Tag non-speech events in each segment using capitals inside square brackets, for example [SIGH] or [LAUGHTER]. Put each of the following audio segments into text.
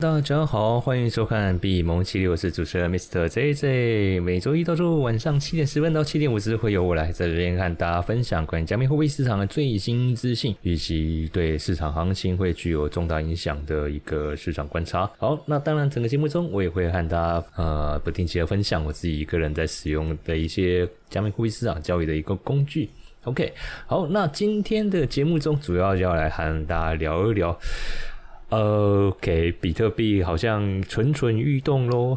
大家好，欢迎收看闭蒙七六，我是主持人 Mr. JJ。每周一到周五晚上七点十分到七点五十，会由我来在这边和大家分享关于加密货币市场的最新资讯，以及对市场行情会具有重大影响的一个市场观察。好，那当然，整个节目中我也会和大家呃不定期的分享我自己一个人在使用的一些加密货币市场交易的一个工具。OK，好，那今天的节目中主要要来和大家聊一聊。OK，比特币好像蠢蠢欲动喽，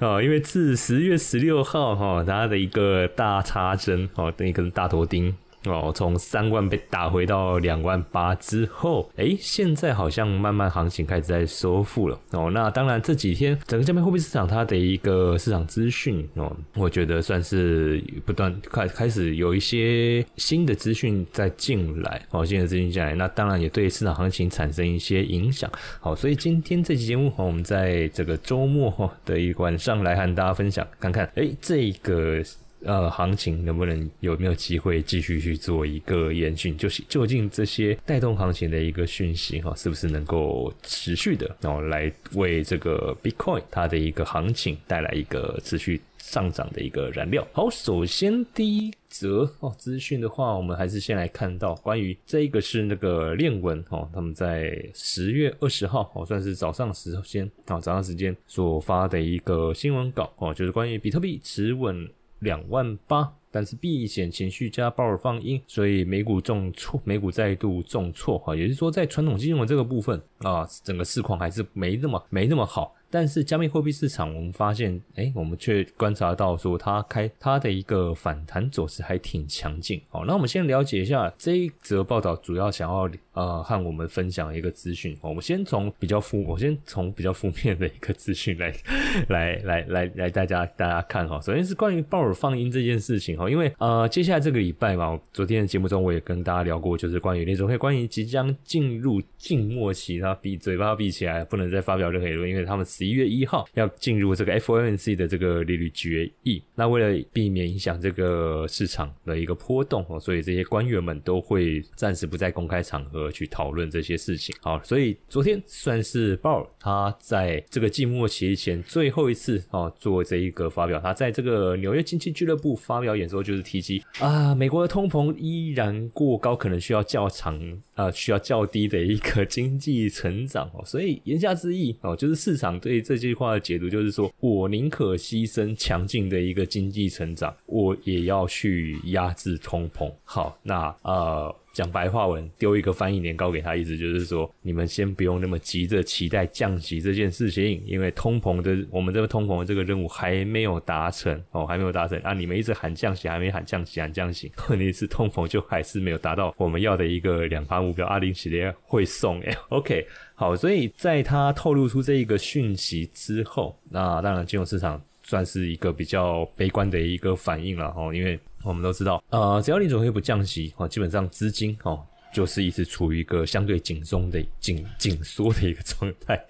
啊，[LAUGHS] 因为自十月十六号哈，它的一个大插针哦，等一根大头钉。哦，从三万被打回到两万八之后，哎，现在好像慢慢行情开始在收复了。哦，那当然这几天整个加密货币市场它的一个市场资讯哦，我觉得算是不断开开始有一些新的资讯在进来。哦，新的资讯进来，那当然也对市场行情产生一些影响。好，所以今天这期节目，我们在这个周末的一晚上来和大家分享，看看哎这个。呃，行情能不能有没有机会继续去做一个延续？就是究竟这些带动行情的一个讯息哈，是不是能够持续的，然后来为这个 Bitcoin 它的一个行情带来一个持续上涨的一个燃料？好，首先第一则哦资讯的话，我们还是先来看到关于这一个是那个链文哦，他们在十月二十号哦，算是早上时间啊早上时间所发的一个新闻稿哦，就是关于比特币持稳。两万八，但是避险情绪加鲍尔放鹰，所以美股重挫，[LAUGHS] 美股再度重挫哈，也就是说在传统金融的这个部分啊，整个市况还是没那么没那么好。但是加密货币市场，我们发现，哎，我们却观察到说，它开它的一个反弹走势还挺强劲。好，那我们先了解一下这一则报道，主要想要呃和我们分享一个资讯。我们先从比较负，[LAUGHS] 我先从比较负面的一个资讯来 [LAUGHS] 来来来来大家大家看哈。首先是关于鲍尔放音这件事情哈，因为呃接下来这个礼拜嘛，昨天的节目中我也跟大家聊过，就是关于联总会关于即将进入静默期，他闭嘴巴闭起来，不能再发表任何言论，因为他们。十一月一号要进入这个 FOMC 的这个利率决议，那为了避免影响这个市场的一个波动哦，所以这些官员们都会暂时不在公开场合去讨论这些事情。好，所以昨天算是鲍尔他在这个季末期前最后一次哦做这一个发表，他在这个纽约经济俱乐部发表演说，就是提及啊，美国的通膨依然过高，可能需要较长啊，需要较低的一个经济成长哦，所以言下之意哦，就是市场对。以这句话的解读就是说，我宁可牺牲强劲的一个经济成长，我也要去压制通膨。好，那呃。讲白话文，丢一个翻译年糕给他，意思就是说，你们先不用那么急着期待降息这件事情，因为通膨的，我们这个通膨的这个任务还没有达成哦，还没有达成啊！你们一直喊降息，还没喊降息，喊降息，[LAUGHS] 问题是通膨就还是没有达到我们要的一个两趴目标。阿林系列会送哎，OK，好，所以在他透露出这一个讯息之后，那当然金融市场算是一个比较悲观的一个反应了哈，因为。我们都知道，呃，只要你总会不降息，哦，基本上资金，哦。就是一直处于一个相对紧松的紧紧缩的一个状态。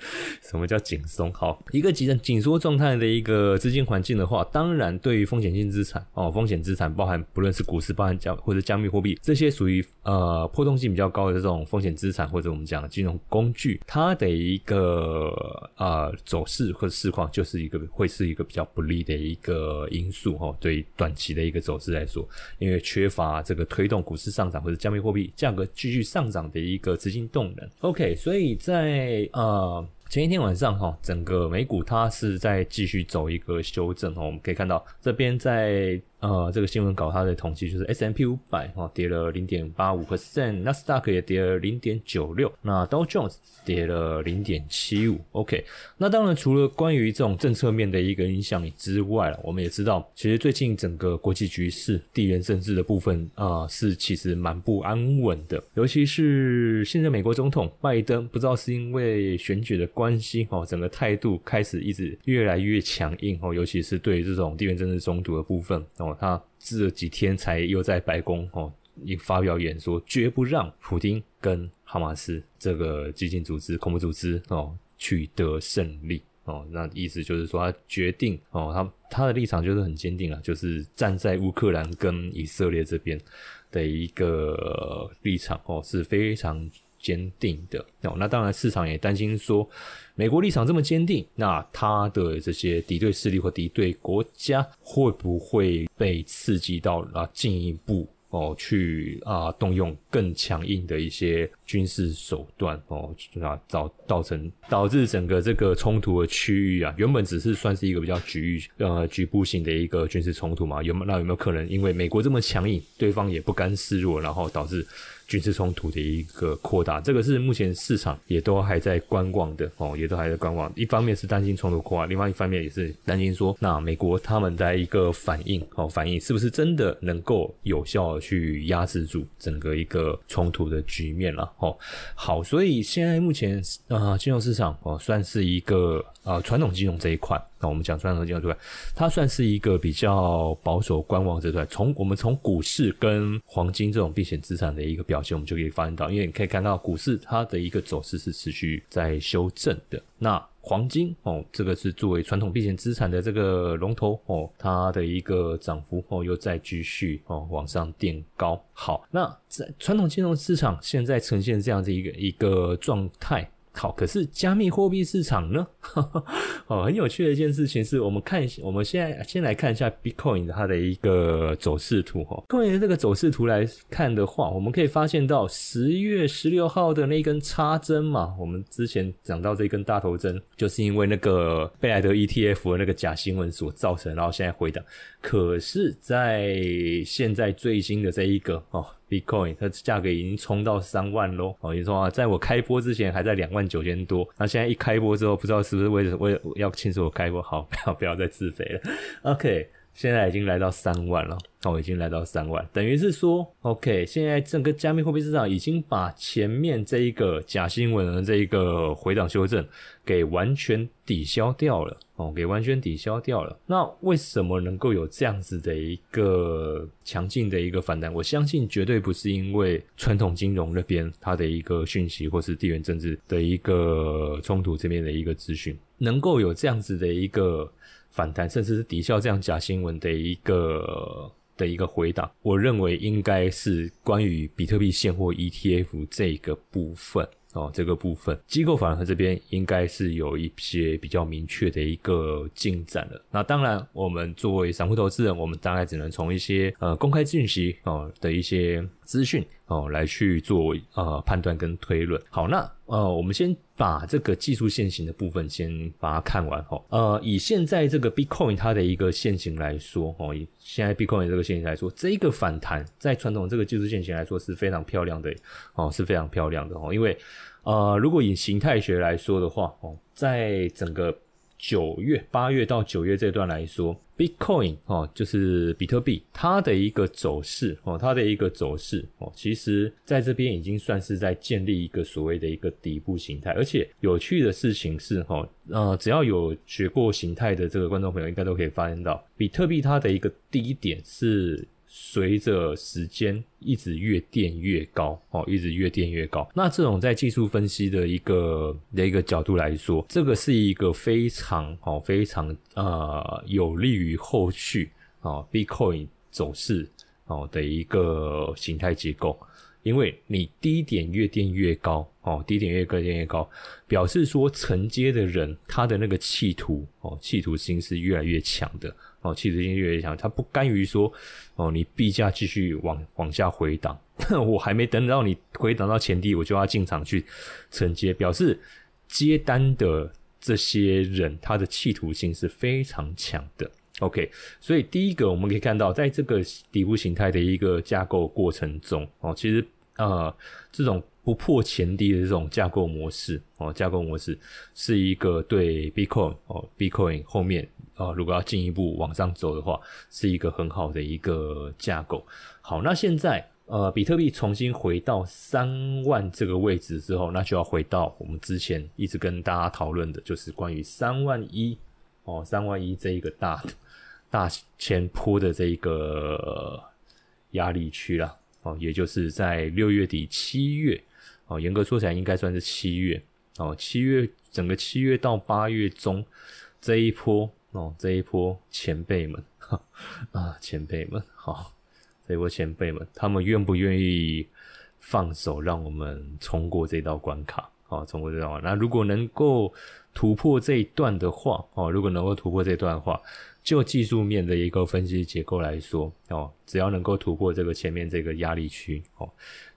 什么叫紧松？好，一个紧紧缩状态的一个资金环境的话，当然对于风险性资产哦，风险资产包含不论是股市，包含加或者加密货币这些属于呃波动性比较高的这种风险资产，或者我们讲金融工具，它的一个呃走势或者市况，就是一个会是一个比较不利的一个因素哦。对于短期的一个走势来说，因为缺乏这个推动股市上涨或者加密货币价格。[LAUGHS] 继续上涨的一个资金动能，OK，所以在呃前一天晚上哈，整个美股它是在继续走一个修正哦，我们可以看到这边在。呃，这个新闻稿它的统计就是 S M P 五百哈跌了零点八五 percent，纳斯达克也跌了零点九六，那 Dow Jones 跌了零点七五。OK，那当然除了关于这种政策面的一个影响之外我们也知道，其实最近整个国际局势、地缘政治的部分啊，是其实蛮不安稳的。尤其是现在美国总统拜登，不知道是因为选举的关系哦，整个态度开始一直越来越强硬哦，尤其是对这种地缘政治冲突的部分哦。他这几天才又在白宫哦，一发表演说，绝不让普京跟哈马斯这个激进组织、恐怖组织哦取得胜利哦。那意思就是说，他决定哦，他他的立场就是很坚定啊，就是站在乌克兰跟以色列这边的一个立场哦，是非常坚定的哦。那当然，市场也担心说，美国立场这么坚定，那他的这些敌对势力或敌对国家会不会被刺激到啊进一步？哦，去啊，动用更强硬的一些军事手段哦，啊，造造成导致整个这个冲突的区域啊，原本只是算是一个比较局域呃局部性的一个军事冲突嘛，有没那有没有可能因为美国这么强硬，对方也不甘示弱，然后导致？军事冲突的一个扩大，这个是目前市场也都还在观望的哦，也都还在观望。一方面是担心冲突扩大，另外一方面也是担心说，那美国他们的一个反应哦，反应是不是真的能够有效去压制住整个一个冲突的局面了？哦，好，所以现在目前啊，金融市场哦，算是一个啊传统金融这一块。那我们讲传统金融这块，它算是一个比较保守观望这段。从我们从股市跟黄金这种避险资产的一个表现，我们就可以发现到，因为你可以看到股市它的一个走势是持续在修正的。那黄金哦，这个是作为传统避险资产的这个龙头哦，它的一个涨幅哦又在继续哦往上垫高。好，那在传统金融市场现在呈现这样子一个一个状态。好，可是加密货币市场呢？[LAUGHS] 哦，很有趣的一件事情是，我们看，我们现在先来看一下 Bitcoin 它的一个走势图哈。Bitcoin 这个走势图来看的话，我们可以发现到十月十六号的那根插针嘛，我们之前讲到这根大头针，就是因为那个贝莱德 ETF 的那个假新闻所造成，然后现在回档。可是，在现在最新的这一个哦，Bitcoin 它价格已经冲到三万喽哦，你说啊，在我开播之前还在两万九千多，那现在一开播之后，不知道是不是为了为要庆祝我开播，好，不要不要再自肥了，OK。现在已经来到三万了，哦，已经来到三万，等于是说，OK，现在整个加密货币市场已经把前面这一个假新闻的这一个回档修正给完全抵消掉了，哦，给完全抵消掉了。那为什么能够有这样子的一个强劲的一个反弹？我相信绝对不是因为传统金融那边它的一个讯息，或是地缘政治的一个冲突这边的一个资讯，能够有这样子的一个。反弹，甚至是抵消这样假新闻的一个的一个回答，我认为应该是关于比特币现货 ETF 这个部分。哦，这个部分机构反而这边应该是有一些比较明确的一个进展了。那当然，我们作为散户投资人，我们大概只能从一些呃公开信息哦的一些资讯哦来去做呃判断跟推论。好，那呃我们先把这个技术线型的部分先把它看完哈。呃，以现在这个 Bitcoin 它的一个线型来说哦，以现在 Bitcoin 这个线型来说，这一个反弹在传统这个技术线型来说是非常漂亮的哦，是非常漂亮的哦，因为。呃，如果以形态学来说的话，哦，在整个九月、八月到九月这段来说，Bitcoin 哦，就是比特币，它的一个走势哦，它的一个走势哦，其实在这边已经算是在建立一个所谓的一个底部形态。而且有趣的事情是，哈，呃，只要有学过形态的这个观众朋友，应该都可以发现到，比特币它的一个低点是。随着时间一直越垫越高哦，一直越垫越高。那这种在技术分析的一个的一个角度来说，这个是一个非常哦非常呃有利于后续啊 Bitcoin 走势哦的一个形态结构。因为你低点越垫越高哦，低点越高垫越高，表示说承接的人他的那个企图哦，企图心是越来越强的。哦，气质性越来越强，他不甘于说，哦，你币价继续往往下回档，[LAUGHS] 我还没等到你回档到前低，我就要进场去承接，表示接单的这些人，他的企图性是非常强的。OK，所以第一个我们可以看到，在这个底部形态的一个架构过程中，哦，其实呃，这种不破前低的这种架构模式，哦，架构模式是一个对 Bitcoin 哦，Bitcoin 后面。啊，如果要进一步往上走的话，是一个很好的一个架构。好，那现在呃，比特币重新回到三万这个位置之后，那就要回到我们之前一直跟大家讨论的，就是关于三万一哦，三万一这一个大的大前坡的这一个压力区了哦，也就是在六月底七月哦，严格说起来应该算是七月哦，七月整个七月到八月中这一波。哦，这一波前辈们，啊，前辈们，好，这一波前辈们，他们愿不愿意放手，让我们冲过这道关卡，哦，冲过这道关。那如果能够突破这一段的话，哦，如果能够突破这段的话，就技术面的一个分析结构来说，哦，只要能够突破这个前面这个压力区，哦，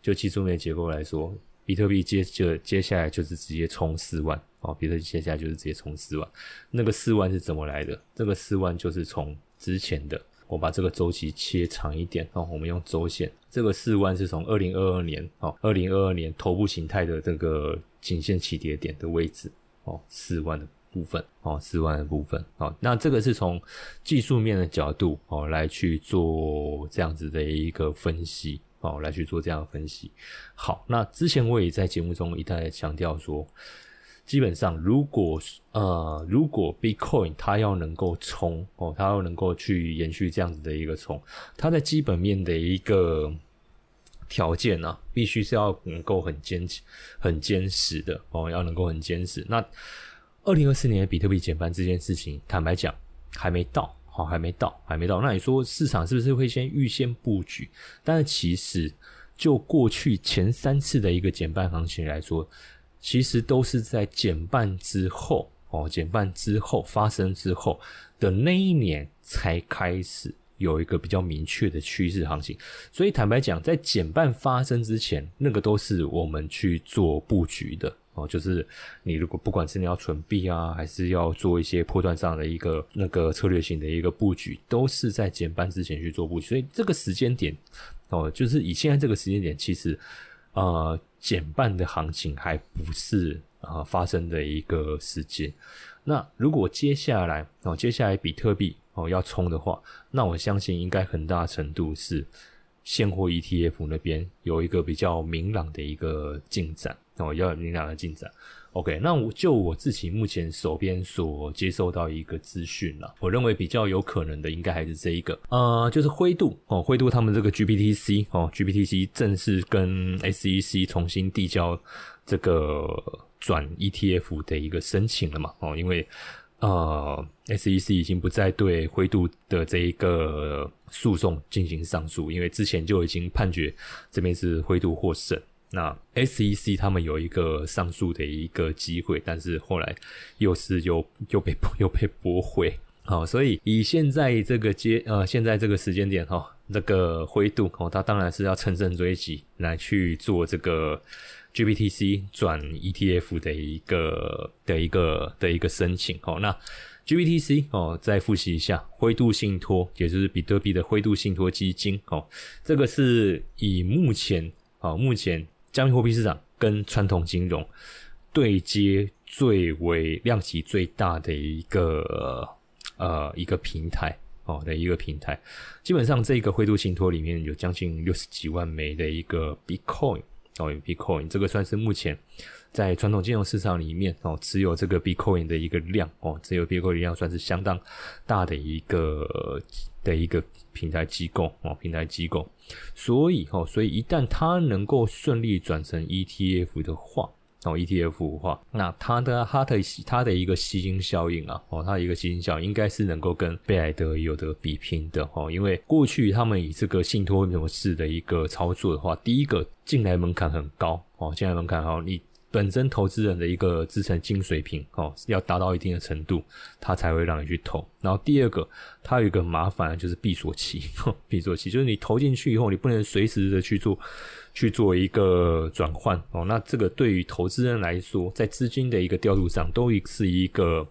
就技术面结构来说，比特币接就接下来就是直接冲四万，哦，比特币接下来就是直接冲四万。那个四万是怎么来的？这个四万就是从之前的，我把这个周期切长一点，哦，我们用周线，这个四万是从二零二二年，哦，二零二二年头部形态的这个颈线起跌点的位置，哦，四万的。部分哦，四万的部分哦，那这个是从技术面的角度哦来去做这样子的一个分析哦，来去做这样的分析。好，那之前我也在节目中一再强调说，基本上如果呃如果 Bitcoin 它要能够冲哦，它要能够去延续这样子的一个冲，它在基本面的一个条件呢，必须是要能够很坚很坚实的哦，要能够很坚实那。二零二四年的比特币减半这件事情，坦白讲还没到，好，还没到，还没到。那你说市场是不是会先预先布局？但是其实就过去前三次的一个减半行情来说，其实都是在减半之后，哦，减半之后发生之后的那一年才开始有一个比较明确的趋势行情。所以坦白讲，在减半发生之前，那个都是我们去做布局的。哦，就是你如果不管是你要存币啊，还是要做一些破断上的一个那个策略性的一个布局，都是在减半之前去做布局。所以这个时间点，哦，就是以现在这个时间点，其实呃减半的行情还不是啊发生的一个时间。那如果接下来哦，接下来比特币哦要冲的话，那我相信应该很大程度是现货 ETF 那边有一个比较明朗的一个进展。那我要明两的进展，OK？那我就我自己目前手边所接受到一个资讯了，我认为比较有可能的应该还是这一个，呃，就是灰度哦，灰度他们这个 GPTC 哦，GPTC 正式跟 SEC 重新递交这个转 ETF 的一个申请了嘛？哦，因为呃，SEC 已经不再对灰度的这一个诉讼进行上诉，因为之前就已经判决这边是灰度获胜。那 SEC 他们有一个上诉的一个机会，但是后来又是又又被又被驳回。好，所以以现在这个阶呃现在这个时间点哈，这个灰度哦，它当然是要乘胜追击来去做这个 GBTC 转 ETF 的一个的一个的一个申请。哦，那 GBTC 哦，再复习一下，灰度信托也就是比特币的灰度信托基金。哦，这个是以目前哦目前。加密货币市场跟传统金融对接最为量级最大的一个呃一个平台哦的一个平台，基本上这个灰度信托里面有将近六十几万枚的一个 Bitcoin 哦，Bitcoin 这个算是目前在传统金融市场里面哦持有这个 Bitcoin 的一个量哦，持有 Bitcoin 量算是相当大的一个的一个平台机构哦，平台机构。所以哦，所以一旦它能够顺利转成 ETF 的话，哦，ETF 的话，那它的它的它的一个吸金效应啊，哦，它的一个吸金效应应该是能够跟贝莱德有的比拼的哦，因为过去他们以这个信托模式的一个操作的话，第一个进来门槛很高哦，进来门槛好你。本身投资人的一个资产金水平哦，要达到一定的程度，他才会让你去投。然后第二个，它有一个麻烦就是闭锁期，闭锁期就是你投进去以后，你不能随时的去做去做一个转换哦。那这个对于投资人来说，在资金的一个调度上，都是一个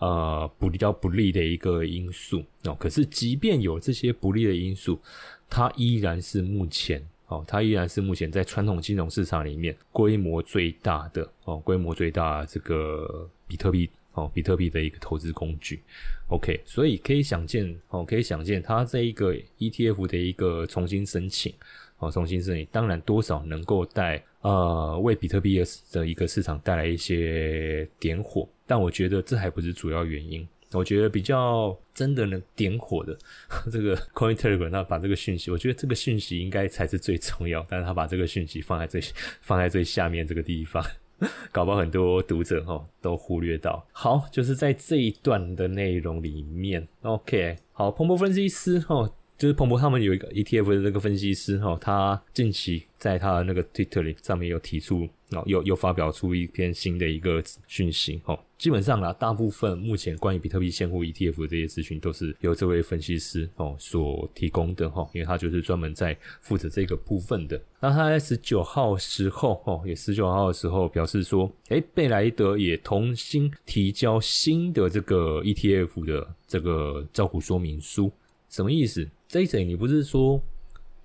呃不比较不利的一个因素哦。可是即便有这些不利的因素，它依然是目前。哦，它依然是目前在传统金融市场里面规模最大的哦，规模最大这个比特币哦，比特币的一个投资工具。OK，所以可以想见哦，可以想见它这一个 ETF 的一个重新申请哦，重新申请，当然多少能够带呃为比特币的一个市场带来一些点火，但我觉得这还不是主要原因。我觉得比较真的能点火的 [LAUGHS] 这个 Coin Telegram，他把这个讯息，我觉得这个讯息应该才是最重要，但是他把这个讯息放在最 [LAUGHS] 放在最下面这个地方，[LAUGHS] 搞不好很多读者哈都忽略到。好，就是在这一段的内容里面，OK，好，彭博分析师哈就是彭博他们有一个 ETF 的这个分析师哈，他近期在他的那个 Twitter 上面有提出，哦，又又发表出一篇新的一个讯息哦。基本上啦，大部分目前关于比特币现货 ETF 的这些资讯都是由这位分析师哦所提供的哈，因为他就是专门在负责这个部分的。那他在十九号时候哦，也十九号的时候表示说，诶，贝莱德也重新提交新的这个 ETF 的这个招股说明书，什么意思？这一整你不是说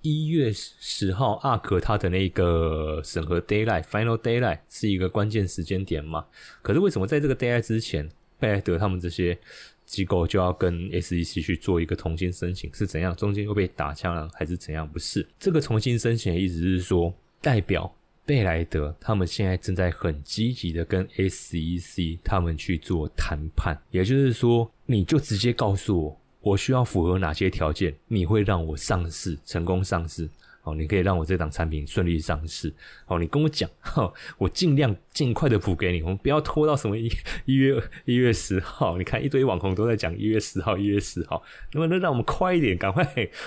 一月十号阿克他的那个审核 d a y l i g h t final d a y l i g h t 是一个关键时间点嘛？可是为什么在这个 d a y l i g h t 之前，贝莱德他们这些机构就要跟 SEC 去做一个重新申请？是怎样？中间又被打枪了，还是怎样？不是这个重新申请的意思是说，代表贝莱德他们现在正在很积极的跟 SEC 他们去做谈判，也就是说，你就直接告诉我。我需要符合哪些条件？你会让我上市成功上市？哦，你可以让我这档产品顺利上市。哦，你跟我讲，哈，我尽量尽快的补给你。我们不要拖到什么一一月一月十号。你看一堆网红都在讲一月十号，一月十号，能不能让我们快一点？赶快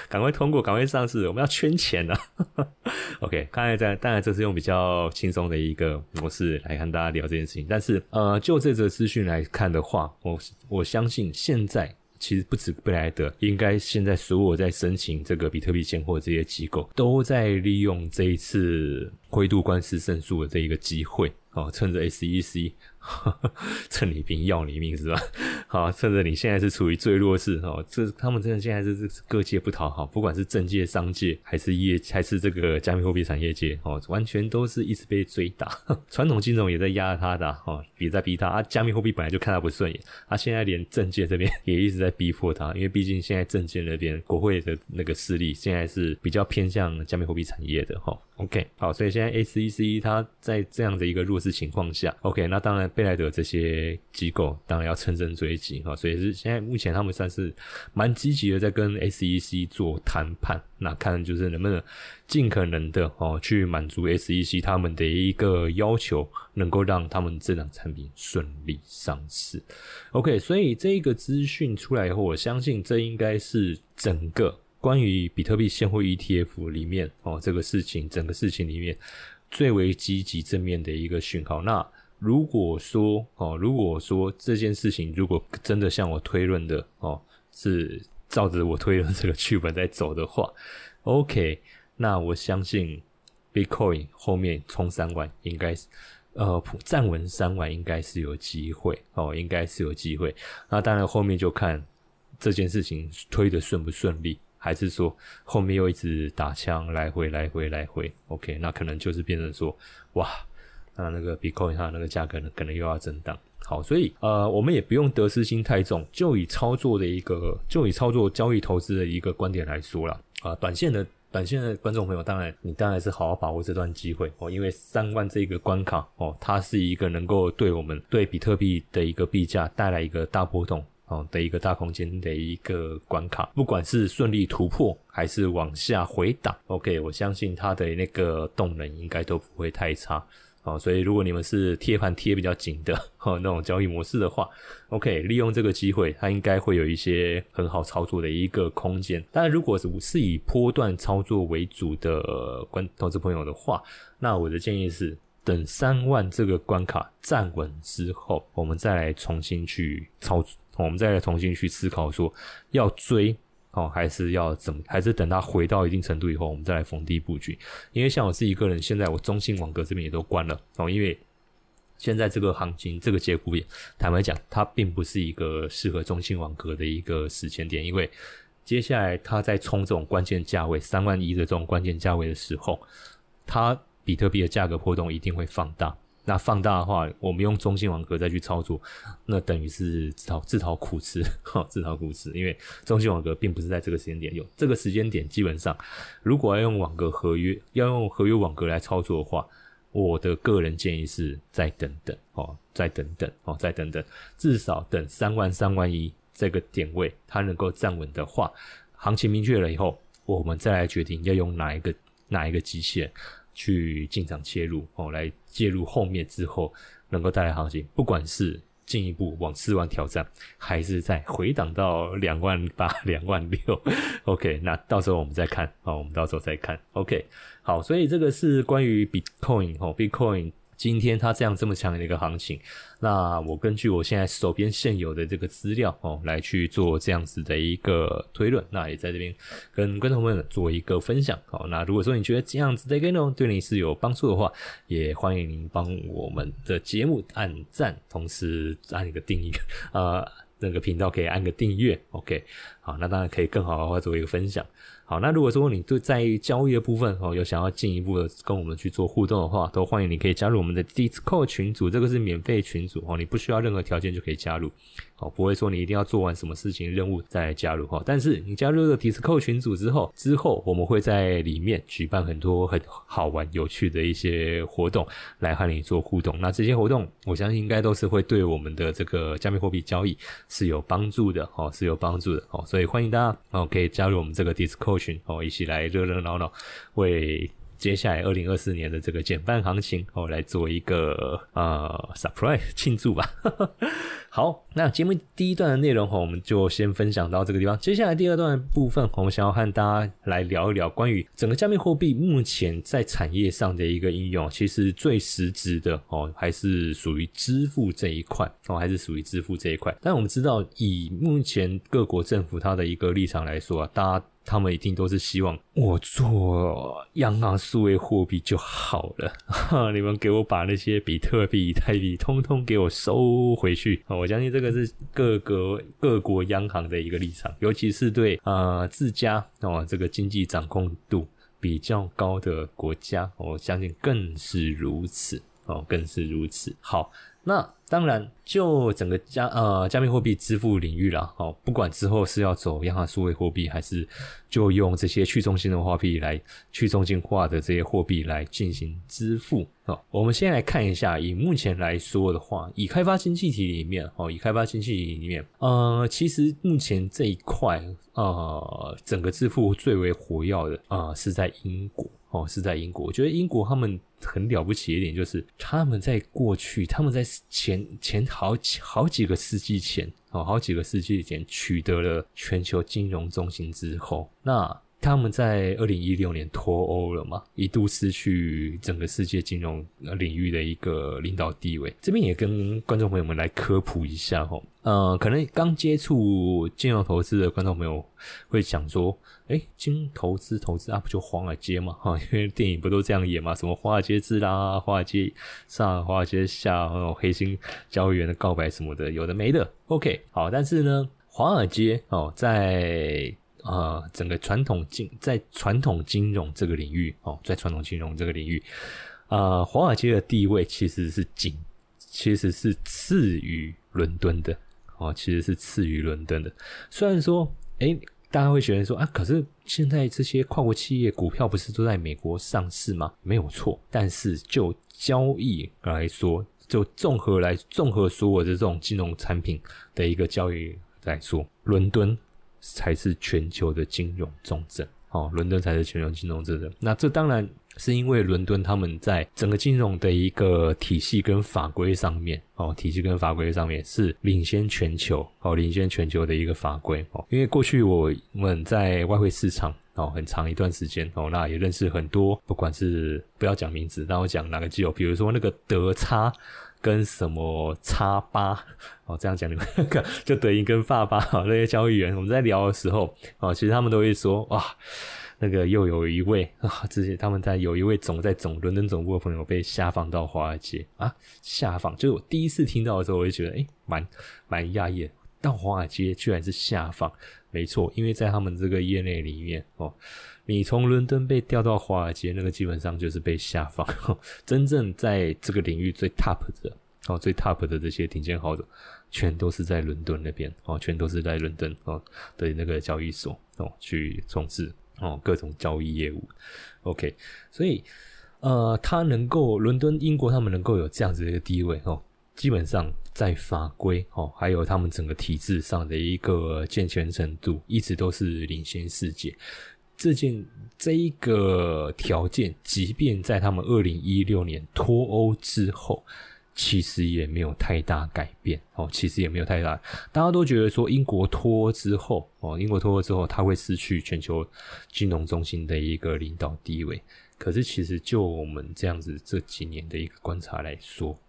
赶快通过，赶快上市。我们要圈钱呢。[LAUGHS] OK，刚才在当然这是用比较轻松的一个模式来看大家聊这件事情。但是呃，就这则资讯来看的话，我我相信现在。其实不止贝莱德，应该现在所有在申请这个比特币现货这些机构，都在利用这一次灰度官司胜诉的这一个机会。哦，趁着 SEC，[LAUGHS] 趁你病要你命是吧？[LAUGHS] 好，趁着你现在是处于最弱势哦，这他们真的现在是是各界不讨好，不管是政界、商界，还是业，还是这个加密货币产业界哦，完全都是一直被追打。[LAUGHS] 传统金融也在压他的哦，也在逼他啊。加密货币本来就看他不顺眼，他现在连政界这边也一直在逼迫他，因为毕竟现在政界那边国会的那个势力现在是比较偏向加密货币产业的哈。OK，好，所以现在 SEC 它在这样的一个弱势情况下，OK，那当然贝莱德这些机构当然要乘胜追击哈，所以是现在目前他们算是蛮积极的在跟 SEC 做谈判，那看就是能不能尽可能的哦去满足 SEC 他们的一个要求，能够让他们这档产品顺利上市。OK，所以这个资讯出来以后，我相信这应该是整个。关于比特币现货 ETF 里面哦，这个事情整个事情里面最为积极正面的一个讯号。那如果说哦，如果说这件事情如果真的像我推论的哦，是照着我推论这个剧本在走的话，[LAUGHS] OK，那我相信 Bitcoin 后面冲三万应该是呃站稳三万应该是有机会哦，应该是有机会。那当然后面就看这件事情推的顺不顺利。还是说后面又一直打枪来回来回来回，OK，那可能就是变成说，哇，那那个 Bitcoin 它那个价格呢，可能又要震荡。好，所以呃，我们也不用得失心太重，就以操作的一个，就以操作交易投资的一个观点来说了啊，短线的短线的观众朋友，当然你当然是好好把握这段机会哦，因为三万这个关卡哦，它是一个能够对我们对比特币的一个币价带来一个大波动。哦的一个大空间的一个关卡，不管是顺利突破还是往下回档，OK，我相信它的那个动能应该都不会太差。哦，所以如果你们是贴盘贴比较紧的哦那种交易模式的话，OK，利用这个机会，它应该会有一些很好操作的一个空间。当然，如果是是以波段操作为主的观投资朋友的话，那我的建议是。等三万这个关卡站稳之后，我们再来重新去操作，我们再来重新去思考说要追哦，还是要怎么，还是等它回到一定程度以后，我们再来逢低布局。因为像我自己个人，现在我中信网格这边也都关了哦，因为现在这个行情这个节骨眼，坦白讲，它并不是一个适合中信网格的一个时间点，因为接下来它在冲这种关键价位三万一的这种关键价位的时候，它。比特币的价格波动一定会放大，那放大的话，我们用中心网格再去操作，那等于是自讨自讨苦吃，[LAUGHS] 哈，自讨苦吃。因为中心网格并不是在这个时间点用，这个时间点基本上，如果要用网格合约，要用合约网格来操作的话，我的个人建议是再等等，哦，再等等，哦，再等等，至少等三万三万一这个点位它能够站稳的话，行情明确了以后，我们再来决定要用哪一个哪一个机械。去进场切入哦，来介入后面之后能够带来行情，不管是进一步往四万挑战，还是再回档到两万八、[LAUGHS] 两万六？OK，那到时候我们再看，哦，我们到时候再看。OK，好，所以这个是关于 Bitcoin 哦，Bitcoin。今天它这样这么强的一个行情，那我根据我现在手边现有的这个资料哦，来去做这样子的一个推论，那也在这边跟观众朋友们做一个分享。好，那如果说你觉得这样子的一个内容对你是有帮助的话，也欢迎您帮我们的节目按赞，同时按一个订阅，呃，那个频道可以按个订阅。OK，好，那当然可以更好的话做一个分享。好，那如果说你对在交易的部分哦，有想要进一步的跟我们去做互动的话，都欢迎你可以加入我们的 Discord 群组，这个是免费群组哦，你不需要任何条件就可以加入。哦，不会说你一定要做完什么事情任务再加入哈，但是你加入了 Discord 群组之后，之后我们会在里面举办很多很好玩、有趣的一些活动来和你做互动。那这些活动，我相信应该都是会对我们的这个加密货币交易是有帮助的哦，是有帮助的哦，所以欢迎大家哦可以加入我们这个 Discord 群哦，一起来热热闹闹为。接下来二零二四年的这个减半行情哦，来做一个呃 surprise [LAUGHS] 庆祝吧。[LAUGHS] 好，那节目第一段的内容哈，我们就先分享到这个地方。接下来第二段部分，我们想要和大家来聊一聊关于整个加密货币目前在产业上的一个应用。其实最实质的哦，还是属于支付这一块哦，还是属于支付这一块。但我们知道，以目前各国政府它的一个立场来说啊，大家。他们一定都是希望我做央行数位货币就好了，[LAUGHS] 你们给我把那些比特币、以太币通通给我收回去啊！我相信这个是各个各国央行的一个立场，尤其是对呃自家哦这个经济掌控度比较高的国家，我相信更是如此哦，更是如此。好。那当然，就整个加呃加密货币支付领域啦，哦，不管之后是要走央行数位货币，还是就用这些去中心的货币来去中心化的这些货币来进行支付哦。我们先来看一下，以目前来说的话，以开发经济体里面哦，以开发经济体里面，呃，其实目前这一块呃，整个支付最为活跃的啊，是在英国。哦，是在英国。我觉得英国他们很了不起一点，就是他们在过去，他们在前前好几好几个世纪前，哦，好几个世纪前取得了全球金融中心之后，那。他们在二零一六年脱欧了嘛，一度失去整个世界金融领域的一个领导地位。这边也跟观众朋友们来科普一下哈，呃，可能刚接触金融投资的观众朋友会想说，哎，金投资投资啊，不就华尔街嘛哈？[LAUGHS] 因为电影不都这样演嘛，什么华尔街之啦，华尔街上，华尔街下，黑心交易员的告白什么的，有的没的。OK，好，但是呢，华尔街哦，在呃，整个传统金在传统金融这个领域哦，在传统金融这个领域，呃，华尔街的地位其实是仅其实是次于伦敦的哦，其实是次于伦敦的。虽然说，哎，大家会觉得说啊，可是现在这些跨国企业股票不是都在美国上市吗？没有错，但是就交易来说，就综合来综合所有的这种金融产品的一个交易来说，伦敦。才是全球的金融重镇哦，伦敦才是全球金融重镇。那这当然是因为伦敦他们在整个金融的一个体系跟法规上面哦，体系跟法规上面是领先全球哦，领先全球的一个法规哦。因为过去我们在外汇市场哦，很长一段时间哦，那也认识很多，不管是不要讲名字，那我讲哪个机构，比如说那个德差。跟什么叉八 [LAUGHS] 哦，这样讲你们就德银跟发八 [LAUGHS] 那些交易员，我们在聊的时候哦，其实他们都会说哇，那个又有一位啊，[LAUGHS] 这些他们在有一位总在总伦敦总部的朋友被下放到华尔街啊，下放就是我第一次听到的时候，我就觉得诶蛮蛮讶异，到华尔街居然是下放，没错，因为在他们这个业内里面哦。你从伦敦被调到华尔街，那个基本上就是被下放。真正在这个领域最 top 的哦，最 top 的这些顶尖好手，全都是在伦敦那边哦，全都是在伦敦哦的那个交易所哦去从事哦各种交易业务。OK，所以呃，他能够伦敦、英国他们能够有这样子的一个地位哦，基本上在法规哦，还有他们整个体制上的一个健全程度，一直都是领先世界。这件这一个条件，即便在他们二零一六年脱欧之后，其实也没有太大改变哦，其实也没有太大。大家都觉得说英国脱欧之后哦，英国脱欧之后，它会失去全球金融中心的一个领导地位。可是，其实就我们这样子这几年的一个观察来说，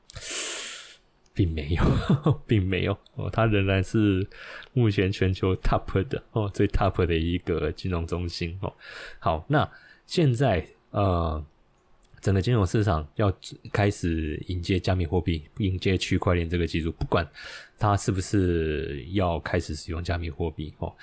并没有，[LAUGHS] 并没有哦，它仍然是目前全球 top 的哦，最 top 的一个金融中心哦。好，那现在呃。整个金融市场要开始迎接加密货币、迎接区块链这个技术，不管它是不是要开始使用加密货币哦，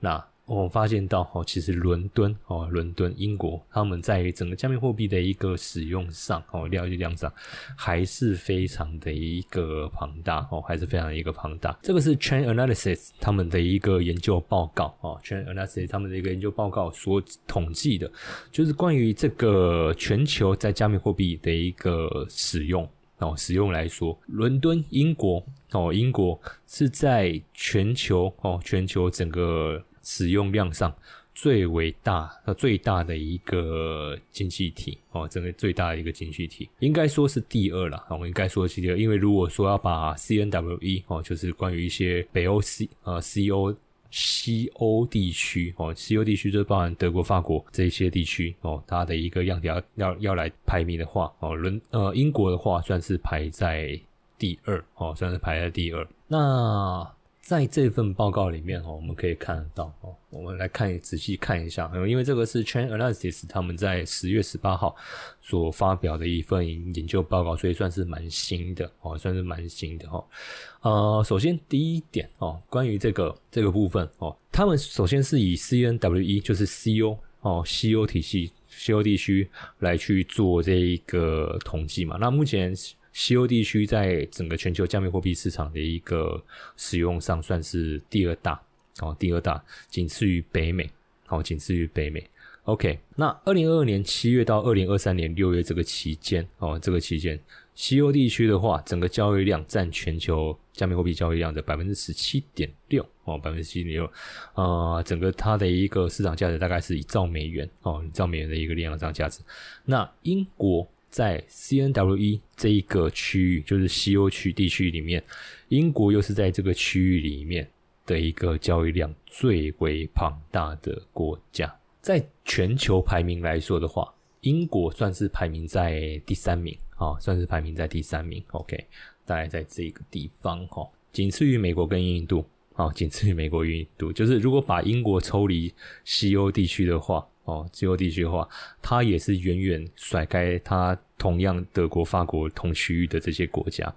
那。我发现到哦，其实伦敦哦，伦敦英国他们在整个加密货币的一个使用上哦，了解量上还是非常的一个庞大哦，还是非常的一个庞大。这个是 Chain Analysis 他们的一个研究报告哦，Chain Analysis 他们的一个研究报告所统计的，就是关于这个全球在加密货币的一个使用哦，使用来说，伦敦英国哦，英国是在全球哦，全球整个。使用量上最为大、最大的一个经济体哦，整个最大的一个经济体，应该说是第二了。我们应该说是第二，因为如果说要把 CNWE 哦，就是关于一些北欧 C 呃 CO 西欧地区哦，西欧地区就包含德国、法国这些地区哦，它的一个样条要要来排名的话哦，伦呃英国的话算是排在第二哦，算是排在第二。那在这份报告里面哦，我们可以看得到哦，我们来看仔细看一下，因为这个是 Chain Analysis 他们在十月十八号所发表的一份研究报告，所以算是蛮新的哦，算是蛮新的哈。呃，首先第一点哦，关于这个这个部分哦，他们首先是以 CNWE 就是 CO 哦 CO 体系 CO 地区来去做这一个统计嘛，那目前。西欧地区在整个全球加密货币市场的一个使用上算是第二大哦，第二大，仅次于北美，好，仅次于北美。OK，那二零二二年七月到二零二三年六月这个期间哦，这个期间，西欧地区的话，整个交易量占全球加密货币交易量的百分之十七点六哦，百分之十七点六，呃，整个它的一个市场价值大概是一兆美元哦，一兆美元的一个量上价值。那英国。在 CNWE 这一个区域，就是西欧区地区里面，英国又是在这个区域里面的一个交易量最为庞大的国家。在全球排名来说的话，英国算是排名在第三名啊，算是排名在第三名。OK，大概在这个地方哈，仅次于美国跟印度啊，仅次于美国与印度。就是如果把英国抽离西欧地区的话。哦，自由地区的话，它也是远远甩开它同样德国、法国同区域的这些国家。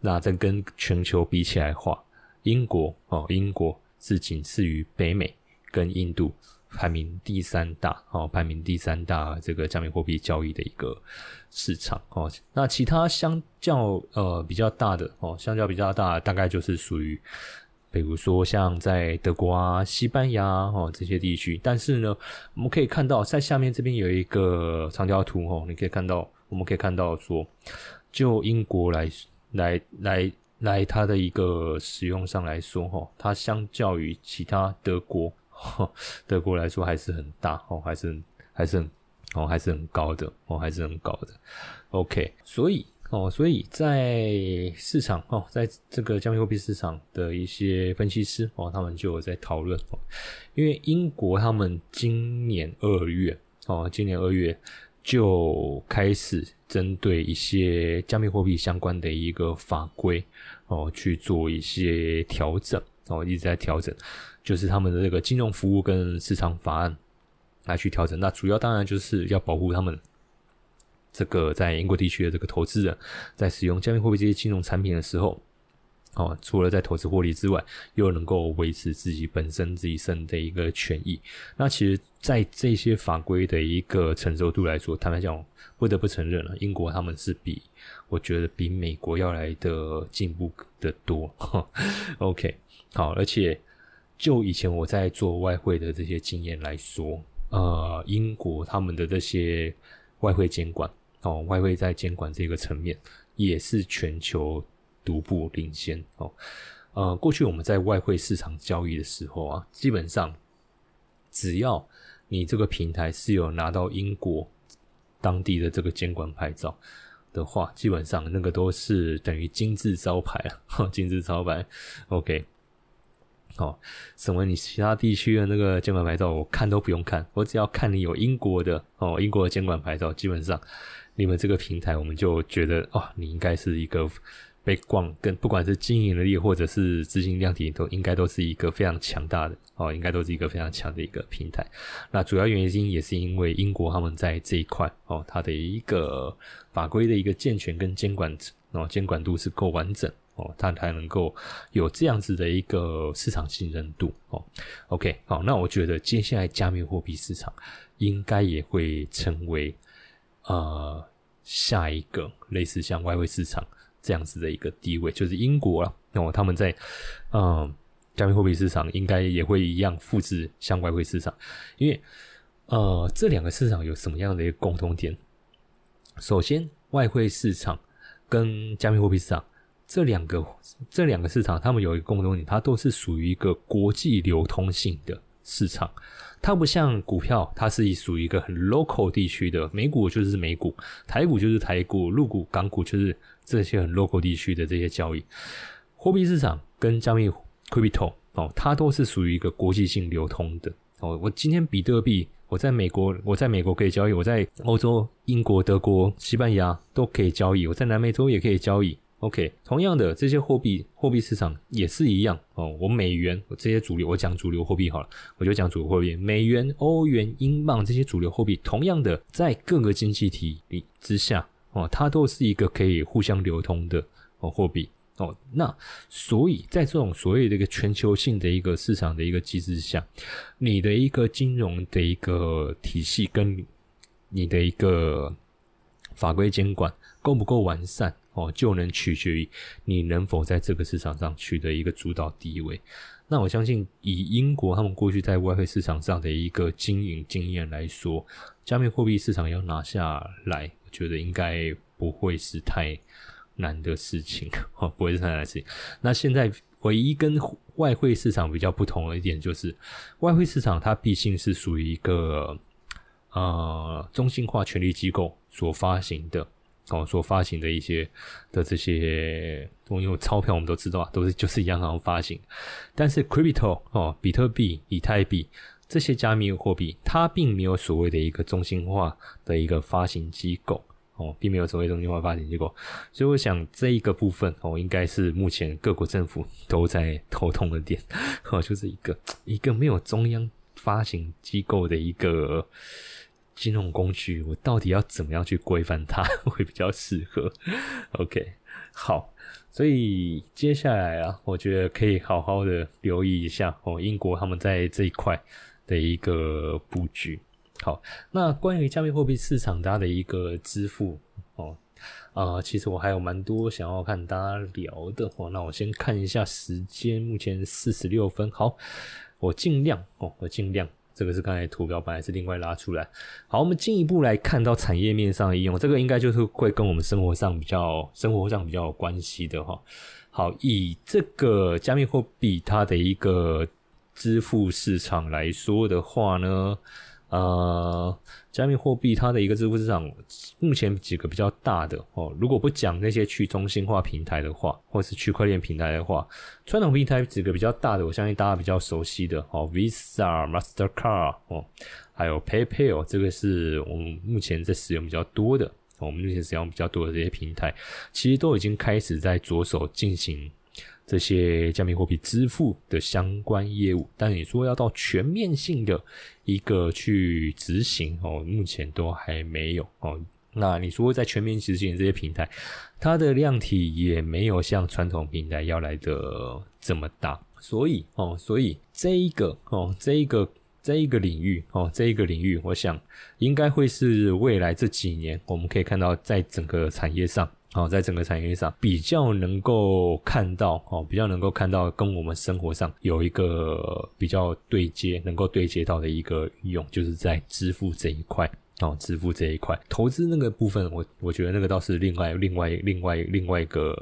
那在跟全球比起来话，英国哦，英国是仅次于北美跟印度，排名第三大哦，排名第三大这个加密货币交易的一个市场哦。那其他相较呃比较大的哦，相较比较大，大概就是属于。比如说像在德国啊、西班牙哦这些地区，但是呢，我们可以看到在下面这边有一个长条图哦，你可以看到，我们可以看到说，就英国来来来来它的一个使用上来说哈，它相较于其他德国 [LAUGHS] 德国来说还是很大哦，还是还是很哦还是很高的哦，还是很高的。OK，所以。哦，所以在市场哦，在这个加密货币市场的一些分析师哦，他们就有在讨论哦，因为英国他们今年二月哦，今年二月就开始针对一些加密货币相关的一个法规哦去做一些调整哦，一直在调整，就是他们的这个金融服务跟市场法案来去调整。那主要当然就是要保护他们。这个在英国地区的这个投资人，在使用加密货币这些金融产品的时候，哦，除了在投资获利之外，又能够维持自己本身自己身的一个权益。那其实，在这些法规的一个成熟度来说，坦白讲，不得不承认了，英国他们是比我觉得比美国要来的进步的多。[LAUGHS] OK，好，而且就以前我在做外汇的这些经验来说，呃，英国他们的这些外汇监管。哦，外汇在监管这个层面也是全球独步领先哦。呃，过去我们在外汇市场交易的时候啊，基本上只要你这个平台是有拿到英国当地的这个监管牌照，的话，基本上那个都是等于金字招牌啊，[LAUGHS] 金字招牌。OK，好，什么你其他地区的那个监管牌照，我看都不用看，我只要看你有英国的哦，英国的监管牌照，基本上你们这个平台，我们就觉得哦，你应该是一个。被逛跟不管是经营能力或者是资金量体都应该都是一个非常强大的哦，应该都是一个非常强的一个平台。那主要原因也是因为英国他们在这一块哦，它的一个法规的一个健全跟监管哦，监管度是够完整哦，它才能够有这样子的一个市场信任度哦。OK，好，那我觉得接下来加密货币市场应该也会成为呃下一个类似像外汇市场。这样子的一个地位，就是英国了。那他们在嗯加密货币市场应该也会一样复制像外汇市场，因为呃这两个市场有什么样的一个共同点？首先，外汇市场跟加密货币市场这两个这两个市场，他们有一个共同点，它都是属于一个国际流通性的市场。它不像股票，它是属于一个很 local 地区的，美股就是美股，台股就是台股，陆股、港股就是这些很 local 地区的这些交易。货币市场跟加密 crypto 哦，它都是属于一个国际性流通的哦。我今天比特币，我在美国，我在美国可以交易，我在欧洲、英国、德国、西班牙都可以交易，我在南美洲也可以交易。OK，同样的这些货币，货币市场也是一样哦。我美元，我这些主流，我讲主流货币好了，我就讲主流货币，美元、欧元、英镑这些主流货币，同样的在各个经济体里之下哦，它都是一个可以互相流通的哦货币哦。那所以在这种所谓的一个全球性的一个市场的一个机制下，你的一个金融的一个体系跟你的一个法规监管够不够完善？哦，就能取决于你能否在这个市场上取得一个主导地位。那我相信，以英国他们过去在外汇市场上的一个经营经验来说，加密货币市场要拿下来，我觉得应该不会是太难的事情，哦，不会是太难的事情。那现在唯一跟外汇市场比较不同的一点，就是外汇市场它毕竟是属于一个呃中心化权力机构所发行的。哦，所发行的一些的这些，因为钞票我们都知道啊，都是就是央行发行。但是 crypto 哦，比特币、以太币这些加密货币，它并没有所谓的一个中心化的一个发行机构哦，并没有所谓中心化发行机构。所以我想这一个部分哦，应该是目前各国政府都在头痛的点哦，就是一个一个没有中央发行机构的一个。金融工具，我到底要怎么样去规范它 [LAUGHS] 会比较适合？OK，好，所以接下来啊，我觉得可以好好的留意一下哦，英国他们在这一块的一个布局。好，那关于加密货币市场它的一个支付哦，啊，其实我还有蛮多想要看大家聊的哦。那我先看一下时间，目前四十六分，好，我尽量哦，我尽量。这个是刚才图标本来是另外拉出来。好，我们进一步来看到产业面上应用，这个应该就是会跟我们生活上比较、生活上比较有关系的哈。好，以这个加密货币它的一个支付市场来说的话呢。呃，加密货币它的一个支付市场，目前几个比较大的哦，如果不讲那些去中心化平台的话，或是区块链平台的话，传统平台几个比较大的，我相信大家比较熟悉的哦，Visa、Mastercard 哦，还有 PayPal，这个是我们目前在使用比较多的，我们目前使用比较多的这些平台，其实都已经开始在着手进行。这些加密货币支付的相关业务，但你说要到全面性的一个去执行哦，目前都还没有哦。那你说在全面执行这些平台，它的量体也没有像传统平台要来的这么大，所以哦，所以这一个哦，这一个这一个领域哦，这一个领域，我想应该会是未来这几年我们可以看到在整个产业上。哦，在整个产业上比较能够看到哦，比较能够看到跟我们生活上有一个比较对接，能够对接到的一个应用，就是在支付这一块哦，支付这一块，投资那个部分，我我觉得那个倒是另外另外另外另外一个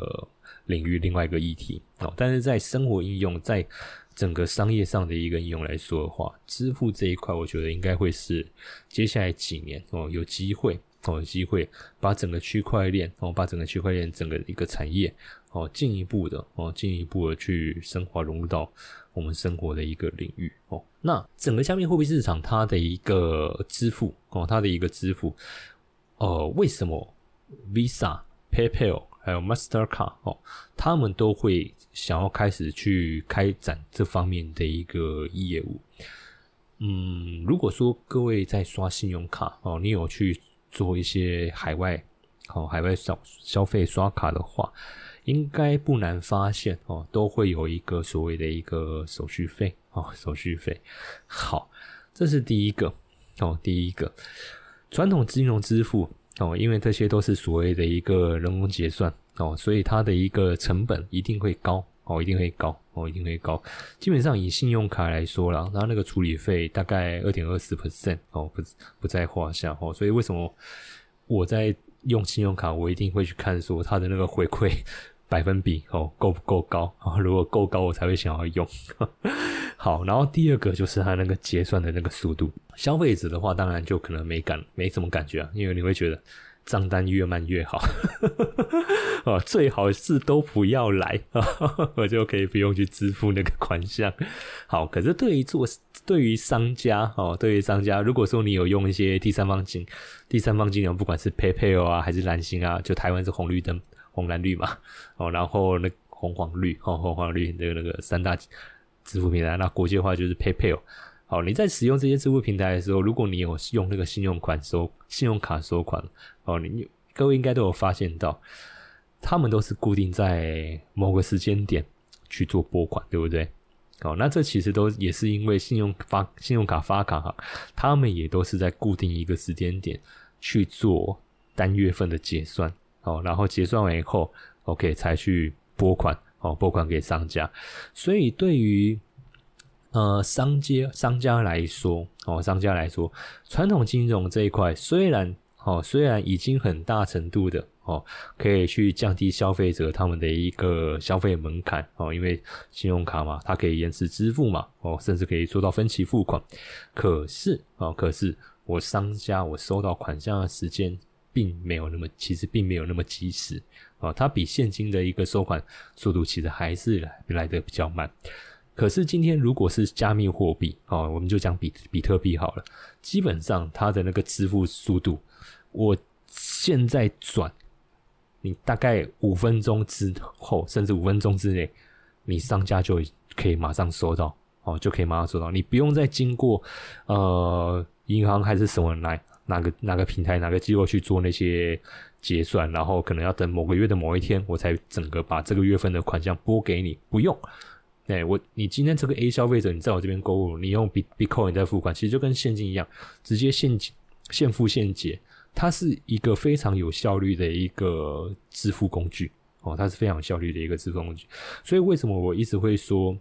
领域，另外一个议题哦。但是在生活应用，在整个商业上的一个应用来说的话，支付这一块，我觉得应该会是接下来几年哦有机会。哦，有机会把整个区块链哦，把整个区块链整个一个产业哦，进一步的哦，进一步的去深化融入到我们生活的一个领域哦。那整个加密货币市场它的一个支付哦，它的一个支付，呃，为什么 Visa、PayPal 还有 Mastercard 哦，他们都会想要开始去开展这方面的一个业务？嗯，如果说各位在刷信用卡哦，你有去做一些海外哦海外消消费刷卡的话，应该不难发现哦，都会有一个所谓的一个手续费哦，手续费。好，这是第一个哦，第一个传统金融支付哦，因为这些都是所谓的一个人工结算哦，所以它的一个成本一定会高。哦，一定会高，哦，一定会高。基本上以信用卡来说啦，它那个处理费大概二点二四 percent，哦，不不在话下哦。所以为什么我在用信用卡，我一定会去看说它的那个回馈 [LAUGHS] 百分比哦够不够高啊？如果够高，我才会想要用。[LAUGHS] 好，然后第二个就是它那个结算的那个速度。消费者的话，当然就可能没感没什么感觉啊，因为你会觉得。账单越慢越好，[LAUGHS] 哦，最好是都不要来，[LAUGHS] 我就可以不用去支付那个款项。好，可是对于做对于商家哦，对于商家，如果说你有用一些第三方金第三方金融，不管是 PayPal 啊还是蓝星啊，就台湾是红绿灯红蓝绿嘛，哦，然后那红黄绿哦红黄绿的那个三大支付平台，那国际化就是 PayPal。好，你在使用这些支付平台的时候，如果你有用那个信用款收信用卡收款，哦，你各位应该都有发现到，他们都是固定在某个时间点去做拨款，对不对？哦，那这其实都也是因为信用发信用卡发卡哈，他们也都是在固定一个时间点去做单月份的结算，哦，然后结算完以后，OK 才去拨款，哦，拨款给商家，所以对于呃，商家商家来说，哦，商家来说，传统金融这一块虽然，哦，虽然已经很大程度的，哦，可以去降低消费者他们的一个消费门槛，哦，因为信用卡嘛，它可以延迟支付嘛，哦，甚至可以做到分期付款。可是，哦，可是我商家我收到款项的时间并没有那么，其实并没有那么及时，哦，它比现金的一个收款速度其实还是来来的比较慢。可是今天如果是加密货币哦，我们就讲比比特币好了。基本上它的那个支付速度，我现在转，你大概五分钟之后，甚至五分钟之内，你商家就可以马上收到哦，就可以马上收到，你不用再经过呃银行还是什么来哪个哪个平台哪个机构去做那些结算，然后可能要等某个月的某一天，我才整个把这个月份的款项拨给你，不用。哎，我你今天这个 A 消费者，你在我这边购物，你用 B Bitcoin 在付款，其实就跟现金一样，直接现现付现结，它是一个非常有效率的一个支付工具哦，它是非常效率的一个支付工具。所以为什么我一直会说，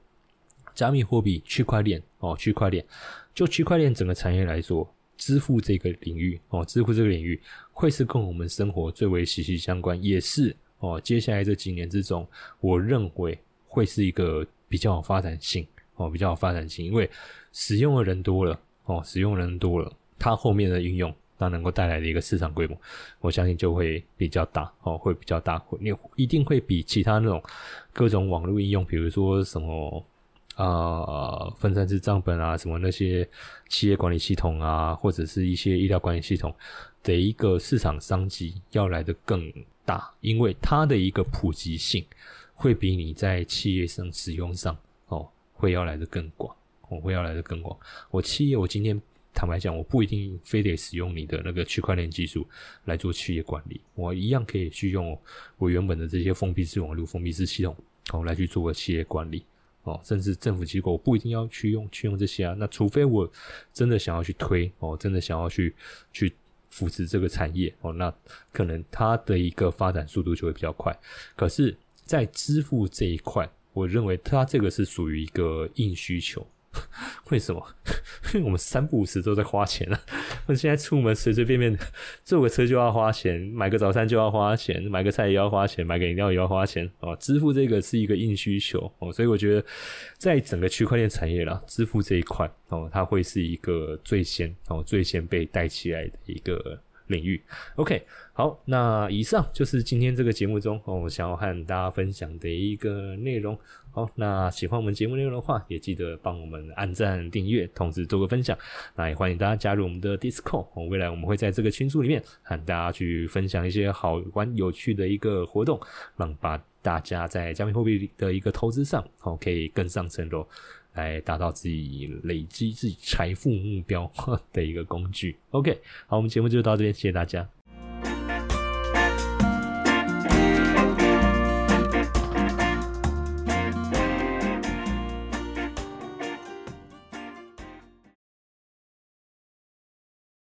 加密货币、区块链哦，区块链就区块链整个产业来说，支付这个领域哦，支付这个领域会是跟我们生活最为息息相关，也是哦，接下来这几年之中，我认为会是一个。比较有发展性哦，比较有发展性，因为使用的人多了哦，使用人多了，它后面的运用，它能够带来的一个市场规模，我相信就会比较大哦，会比较大，你一定会比其他那种各种网络应用，比如说什么啊分散式账本啊，什么那些企业管理系统啊，或者是一些医疗管理系统的一个市场商机要来的更大，因为它的一个普及性。会比你在企业上使用上哦，会要来的更广，我会要来的更广。我企业我今天坦白讲，我不一定非得使用你的那个区块链技术来做企业管理，我一样可以去用我原本的这些封闭式网络、封闭式系统哦来去做个企业管理哦，甚至政府机构我不一定要去用去用这些啊。那除非我真的想要去推哦，真的想要去去扶持这个产业哦，那可能它的一个发展速度就会比较快。可是。在支付这一块，我认为它这个是属于一个硬需求。[LAUGHS] 为什么？[LAUGHS] 因为我们三不五时都在花钱啊！我现在出门随随便便坐个车就要花钱，买个早餐就要花钱，买个菜也要花钱，买个饮料也要花钱哦。支付这个是一个硬需求哦，所以我觉得在整个区块链产业啦，支付这一块哦，它会是一个最先哦最先被带起来的一个领域。OK，好，那以上就是今天这个节目中，我想要和大家分享的一个内容。好，那喜欢我们节目内容的话，也记得帮我们按赞、订阅，同时做个分享。那也欢迎大家加入我们的 Discord，未来我们会在这个群组里面和大家去分享一些好玩、有趣的一个活动，让把大家在加密货币的一个投资上，哦，可以更上层楼。来达到自己累积自己财富目标 [LAUGHS] 的一个工具。OK，好，我们节目就到这边，谢谢大家。